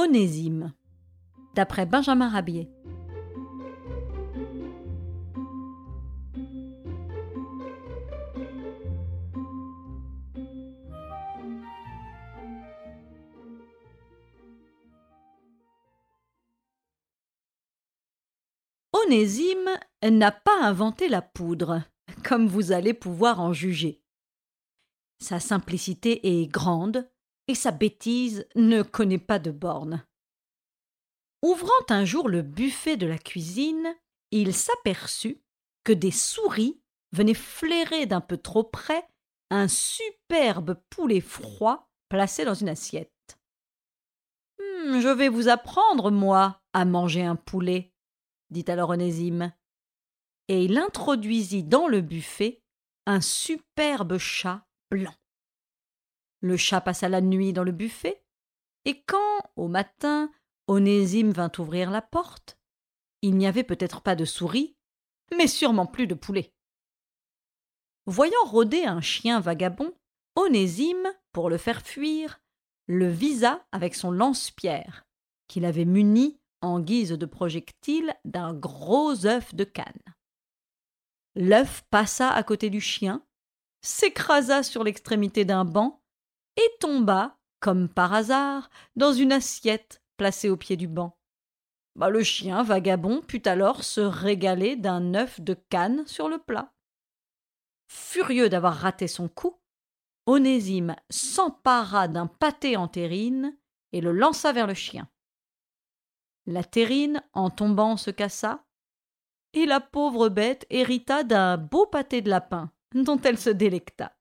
Onésime, d'après Benjamin Rabier. Onésime n'a pas inventé la poudre, comme vous allez pouvoir en juger. Sa simplicité est grande et sa bêtise ne connaît pas de bornes. Ouvrant un jour le buffet de la cuisine, il s'aperçut que des souris venaient flairer d'un peu trop près un superbe poulet froid placé dans une assiette. Hum, je vais vous apprendre, moi, à manger un poulet, dit alors Onésime. Et il introduisit dans le buffet un superbe chat blanc. Le chat passa la nuit dans le buffet, et quand, au matin, Onésime vint ouvrir la porte, il n'y avait peut-être pas de souris, mais sûrement plus de poulet. Voyant rôder un chien vagabond, Onésime, pour le faire fuir, le visa avec son lance-pierre, qu'il avait muni en guise de projectile d'un gros œuf de canne. L'œuf passa à côté du chien, s'écrasa sur l'extrémité d'un banc et tomba, comme par hasard, dans une assiette placée au pied du banc. Bah, le chien vagabond put alors se régaler d'un œuf de canne sur le plat. Furieux d'avoir raté son coup, Onésime s'empara d'un pâté en terrine et le lança vers le chien. La terrine, en tombant, se cassa, et la pauvre bête hérita d'un beau pâté de lapin, dont elle se délecta.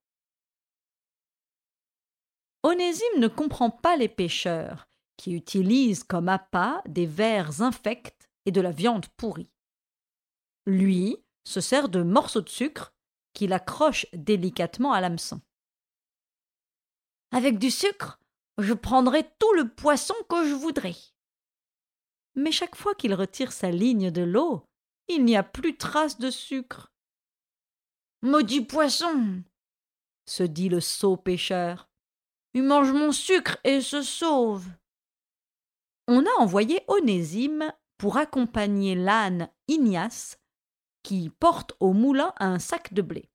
Onésime ne comprend pas les pêcheurs, qui utilisent comme appât des vers infects et de la viande pourrie. Lui se sert de morceaux de sucre qu'il accroche délicatement à l'hameçon. Avec du sucre, je prendrai tout le poisson que je voudrais. Mais chaque fois qu'il retire sa ligne de l'eau, il n'y a plus trace de sucre. Maudit poisson se dit le sot pêcheur. Il mange mon sucre et se sauve. On a envoyé Onésime pour accompagner l'âne Ignace qui porte au moulin un sac de blé.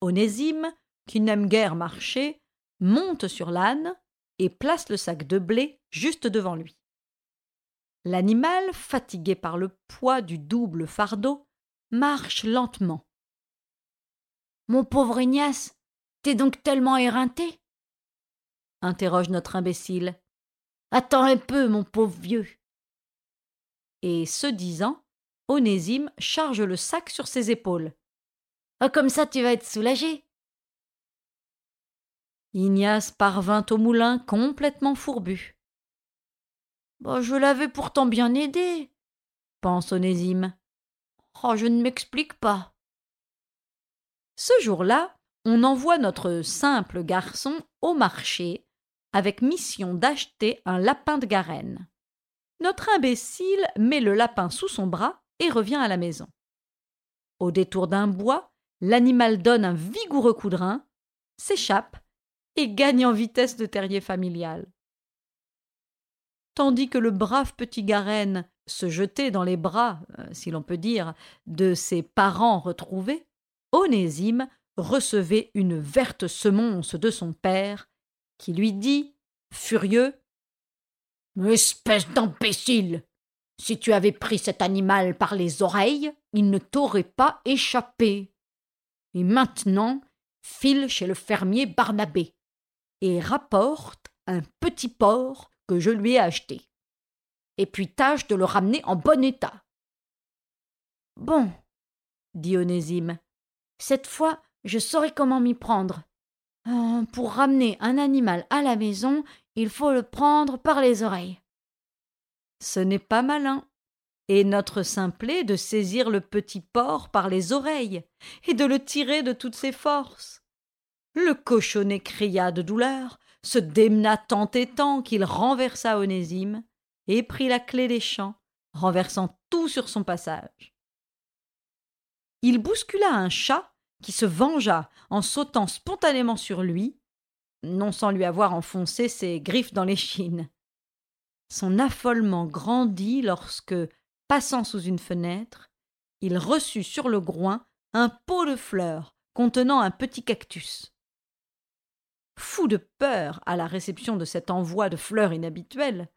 Onésime, qui n'aime guère marcher, monte sur l'âne et place le sac de blé juste devant lui. L'animal, fatigué par le poids du double fardeau, marche lentement. Mon pauvre Ignace, t'es donc tellement éreinté? Interroge notre imbécile. Attends un peu, mon pauvre vieux. Et ce disant, Onésime charge le sac sur ses épaules. Ah, comme ça, tu vas être soulagé. Ignace parvint au moulin complètement fourbu. Bah, je l'avais pourtant bien aidé, pense Onésime. Oh, je ne m'explique pas. Ce jour-là, on envoie notre simple garçon au marché avec mission d'acheter un lapin de Garenne. Notre imbécile met le lapin sous son bras et revient à la maison. Au détour d'un bois, l'animal donne un vigoureux coup s'échappe et gagne en vitesse de terrier familial. Tandis que le brave petit Garenne se jetait dans les bras, euh, si l'on peut dire, de ses parents retrouvés, Onésime recevait une verte semonce de son père qui lui dit, furieux Espèce d'imbécile Si tu avais pris cet animal par les oreilles, il ne t'aurait pas échappé. Et maintenant, file chez le fermier Barnabé et rapporte un petit porc que je lui ai acheté. Et puis tâche de le ramener en bon état. Bon, dit Onésime, cette fois je saurai comment m'y prendre. Euh, pour ramener un animal à la maison, il faut le prendre par les oreilles. Ce n'est pas malin. Et notre simplet de saisir le petit porc par les oreilles et de le tirer de toutes ses forces. Le cochonnet cria de douleur, se démena tant et tant qu'il renversa Onésime et prit la clé des champs, renversant tout sur son passage. Il bouscula un chat qui se vengea en sautant spontanément sur lui, non sans lui avoir enfoncé ses griffes dans l'échine. son affolement grandit lorsque, passant sous une fenêtre, il reçut sur le groin un pot de fleurs contenant un petit cactus. Fou de peur à la réception de cet envoi de fleurs inhabituelles,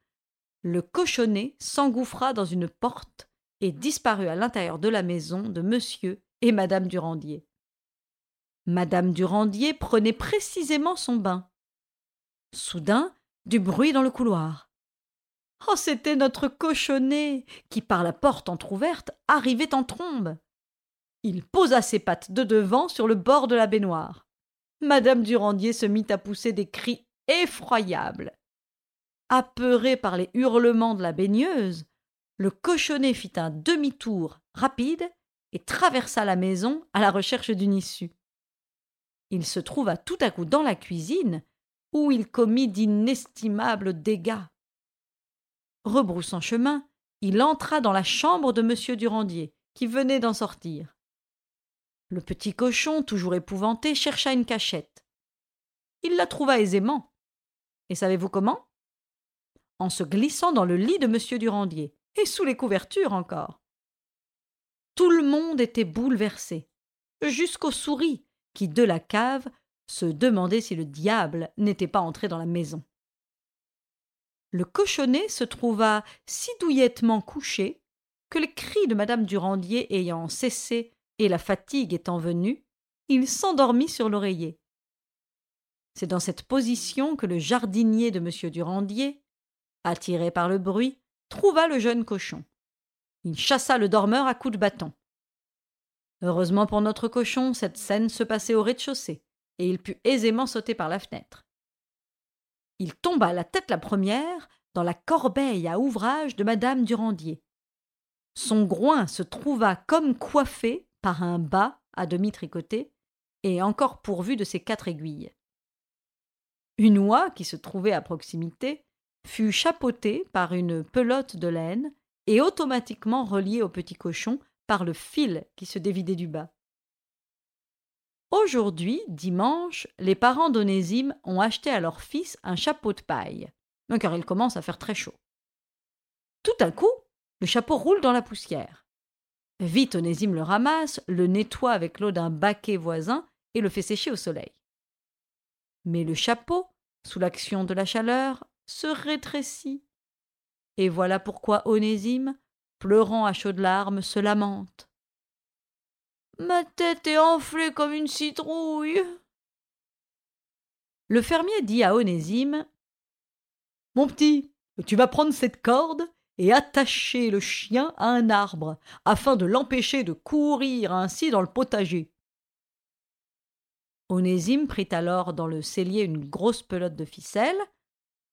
le cochonnet s'engouffra dans une porte et disparut à l'intérieur de la maison de monsieur et madame Durandier. Madame Durandier prenait précisément son bain. Soudain, du bruit dans le couloir. Oh, c'était notre cochonnet qui, par la porte entr'ouverte, arrivait en trombe. Il posa ses pattes de devant sur le bord de la baignoire. Madame Durandier se mit à pousser des cris effroyables. Apeuré par les hurlements de la baigneuse, le cochonnet fit un demi-tour rapide et traversa la maison à la recherche d'une issue. Il se trouva tout à coup dans la cuisine, où il commit d'inestimables dégâts. Rebroussant chemin, il entra dans la chambre de M. Durandier, qui venait d'en sortir. Le petit cochon, toujours épouvanté, chercha une cachette. Il la trouva aisément. Et savez-vous comment? En se glissant dans le lit de M. Durandier, et sous les couvertures encore. Tout le monde était bouleversé, jusqu'aux souris, qui, de la cave, se demandaient si le diable n'était pas entré dans la maison le cochonnet se trouva si douillettement couché que les cris de madame Durandier ayant cessé et la fatigue étant venue, il s'endormit sur l'oreiller. C'est dans cette position que le jardinier de M. Durandier, attiré par le bruit, trouva le jeune cochon. Il chassa le dormeur à coups de bâton. Heureusement pour notre cochon, cette scène se passait au rez-de-chaussée, et il put aisément sauter par la fenêtre il tomba la tête la première dans la corbeille à ouvrage de madame Durandier. Son groin se trouva comme coiffé par un bas à demi tricoté et encore pourvu de ses quatre aiguilles. Une oie qui se trouvait à proximité fut chapeautée par une pelote de laine et automatiquement reliée au petit cochon le fil qui se dévidait du bas. Aujourd'hui, dimanche, les parents d'Onésime ont acheté à leur fils un chapeau de paille, car il commence à faire très chaud. Tout à coup, le chapeau roule dans la poussière. Vite, Onésime le ramasse, le nettoie avec l'eau d'un baquet voisin et le fait sécher au soleil. Mais le chapeau, sous l'action de la chaleur, se rétrécit. Et voilà pourquoi Onésime, pleurant à chaudes larmes, se lamente. Ma tête est enflée comme une citrouille. Le fermier dit à Onésime Mon petit, tu vas prendre cette corde et attacher le chien à un arbre, afin de l'empêcher de courir ainsi dans le potager. Onésime prit alors dans le cellier une grosse pelote de ficelle,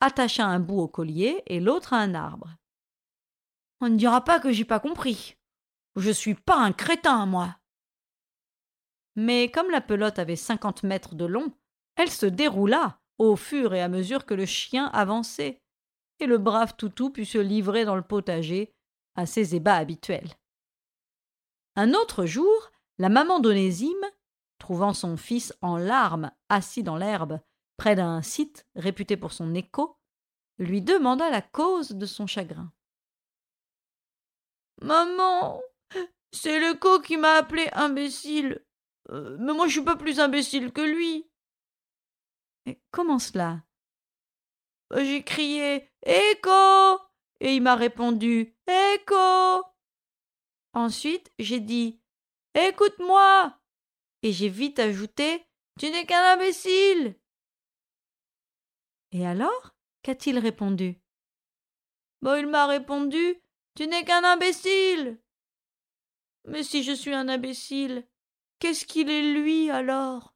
attacha un bout au collier et l'autre à un arbre. On ne dira pas que j'ai pas compris. Je suis pas un crétin, moi mais comme la pelote avait cinquante mètres de long, elle se déroula au fur et à mesure que le chien avançait, et le brave toutou put se livrer dans le potager à ses ébats habituels. Un autre jour, la maman d'Onésime, trouvant son fils en larmes assis dans l'herbe près d'un site réputé pour son écho, lui demanda la cause de son chagrin. Maman, c'est l'écho qui m'a appelé imbécile. Euh, mais moi je suis pas plus imbécile que lui. Mais comment cela? Bah, J'ai crié Écho Et il m'a répondu Écho Ensuite j'ai dit Écoute-moi! Et j'ai vite ajouté Tu n'es qu'un imbécile! Et alors Qu'a-t-il répondu? Il m'a répondu Tu n'es qu'un imbécile. Mais si je suis un imbécile, Qu'est-ce qu'il est lui alors?